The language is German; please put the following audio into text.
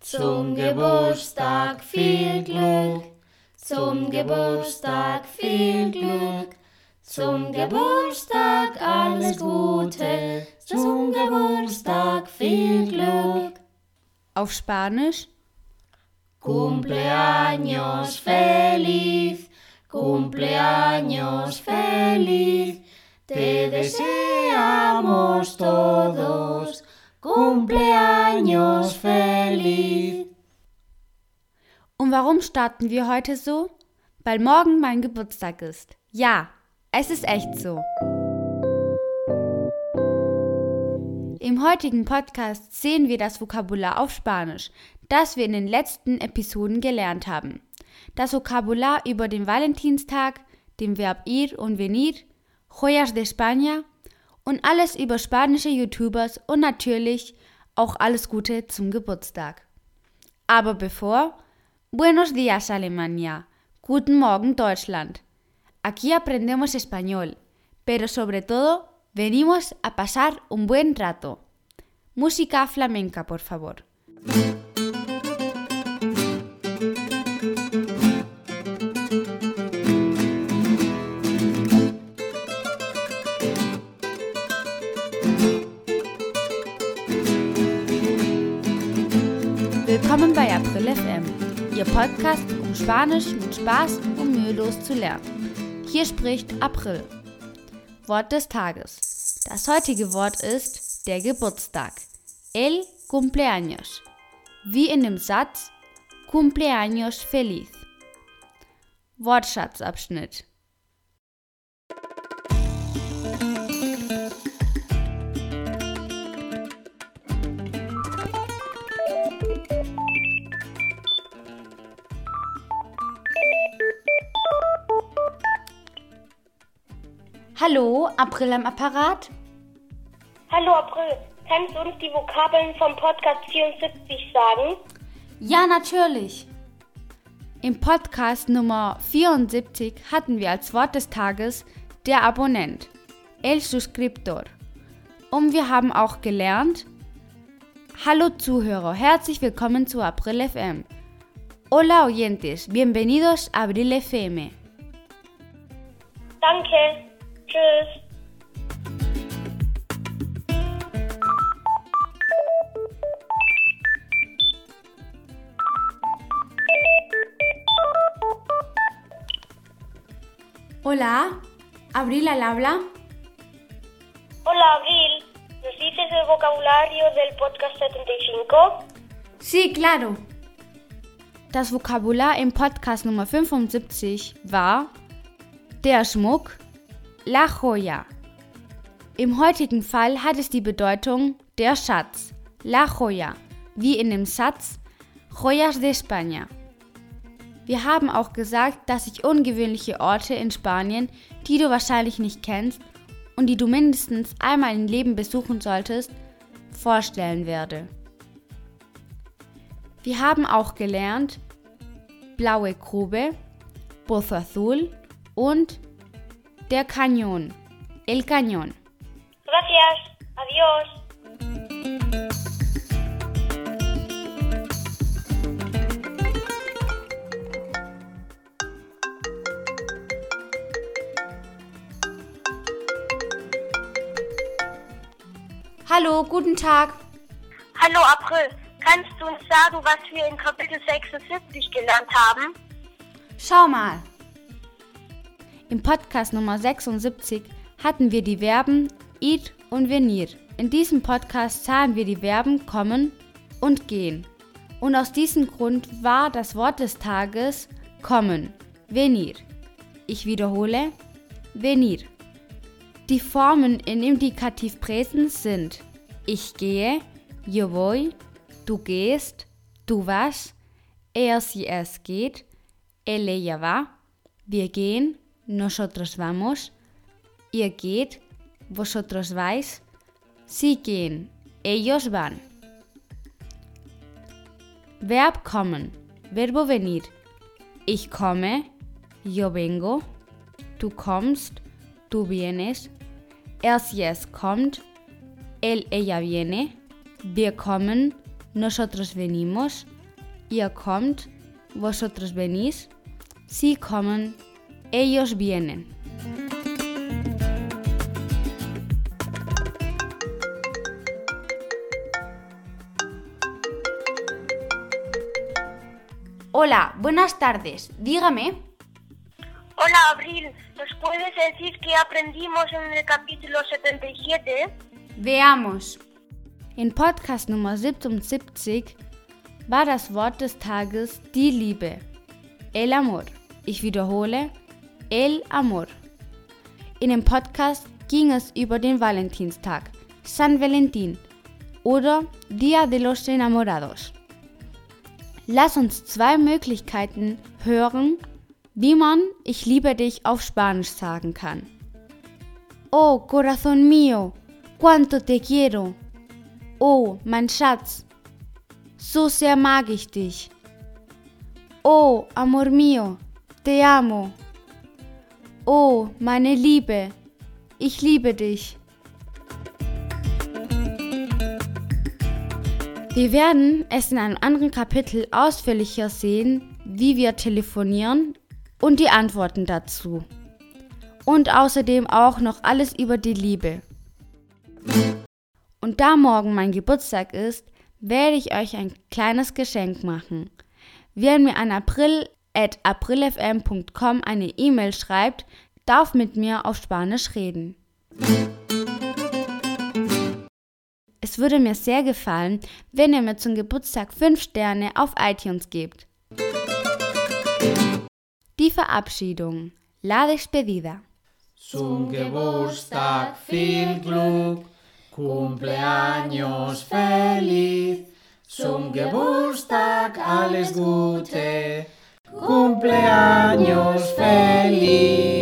zum Geburtstag viel Glück, zum Geburtstag viel Glück, zum Geburtstag alles Gute, zum Geburtstag viel Glück. Auf Spanisch? Cumpleaños feliz, cumpleaños feliz, te deseamos todos, Und warum starten wir heute so? Weil morgen mein Geburtstag ist. Ja, es ist echt so. Im heutigen Podcast sehen wir das Vokabular auf Spanisch, das wir in den letzten Episoden gelernt haben. Das Vokabular über den Valentinstag, dem Verb ir und venir, Joyas de España und alles über spanische YouTubers und natürlich auch alles Gute zum Geburtstag. Aber bevor, Buenos días Alemania, Guten Morgen Deutschland. Aquí aprendemos español, pero sobre todo venimos a pasar un buen rato. Música flamenca, por favor. Willkommen bei April FM, Ihr Podcast, um Spanisch mit Spaß und mühelos zu lernen. Hier spricht April. Wort des Tages. Das heutige Wort ist der Geburtstag. El cumpleaños. Wie in dem Satz Cumpleaños feliz. Wortschatzabschnitt. Hallo, April am Apparat? Hallo April, kannst du uns die Vokabeln vom Podcast 74 sagen? Ja, natürlich. Im Podcast Nummer 74 hatten wir als Wort des Tages der Abonnent, el Suscriptor. Und wir haben auch gelernt, Hallo Zuhörer, herzlich willkommen zu April FM. Hola oyentes, bienvenidos a Abril FM. Danke. Tschüss. Hola, Abril al habla. Hola Abril, ¿nos dices el vocabulario del podcast 75? Sí, claro. Das Vokabular im Podcast Nummer 75 war der Schmuck, la joya. Im heutigen Fall hat es die Bedeutung der Schatz, la joya, wie in dem Satz Joyas de España. Wir haben auch gesagt, dass ich ungewöhnliche Orte in Spanien, die du wahrscheinlich nicht kennst und die du mindestens einmal im Leben besuchen solltest, vorstellen werde. Wir haben auch gelernt Blaue Grube, Pozo Azul und der Cañón, el Cañón. Gracias. Adiós. Hallo, guten Tag. Hallo April, kannst du uns sagen, was wir in Kapitel 76 gelernt haben? Schau mal. Im Podcast Nummer 76 hatten wir die Verben ir und venir. In diesem Podcast sahen wir die Verben kommen und gehen. Und aus diesem Grund war das Wort des Tages kommen, venir. Ich wiederhole, venir. Die Formen in Indikativ Präsens sind ich gehe, yo voy, du gehst, du vas, er sie es geht, ella va, wir gehen, nosotros vamos, ihr geht, vosotros vais, sie gehen, ellos van. Verb kommen, Verbo venir. Ich komme, yo vengo, du kommst, du vienes, er sie es kommt, él ella viene, wir kommen, nosotros venimos, ihr kommt, vosotros venís, sie kommen, ellos vienen. Hola, buenas tardes. Dígame. Hola, Abril. ¿Nos puedes decir qué aprendimos en el capítulo 77? Veamos. In Podcast Nummer 77 war das Wort des Tages die Liebe. El amor. Ich wiederhole, el amor. In dem Podcast ging es über den Valentinstag, San Valentin oder Dia de los Enamorados. Lass uns zwei Möglichkeiten hören, wie man Ich liebe dich auf Spanisch sagen kann. Oh, corazón mío, cuánto te quiero. Oh, mein Schatz, so sehr mag ich dich. Oh, amor mío, te amo. Oh, meine Liebe, ich liebe dich. Wir werden es in einem anderen Kapitel ausführlicher sehen, wie wir telefonieren und die Antworten dazu. Und außerdem auch noch alles über die Liebe. Und da morgen mein Geburtstag ist, werde ich euch ein kleines Geschenk machen. Wer mir an april at aprilfm.com eine E-Mail schreibt, darf mit mir auf Spanisch reden. Es würde mir sehr gefallen, wenn ihr mir zum Geburtstag 5 Sterne auf iTunes gebt. Die Verabschiedung. La despedida. Zum Geburtstag viel Glück, Cumpleaños feliz. Zum Geburtstag alles Gute, cumpleaños feliz.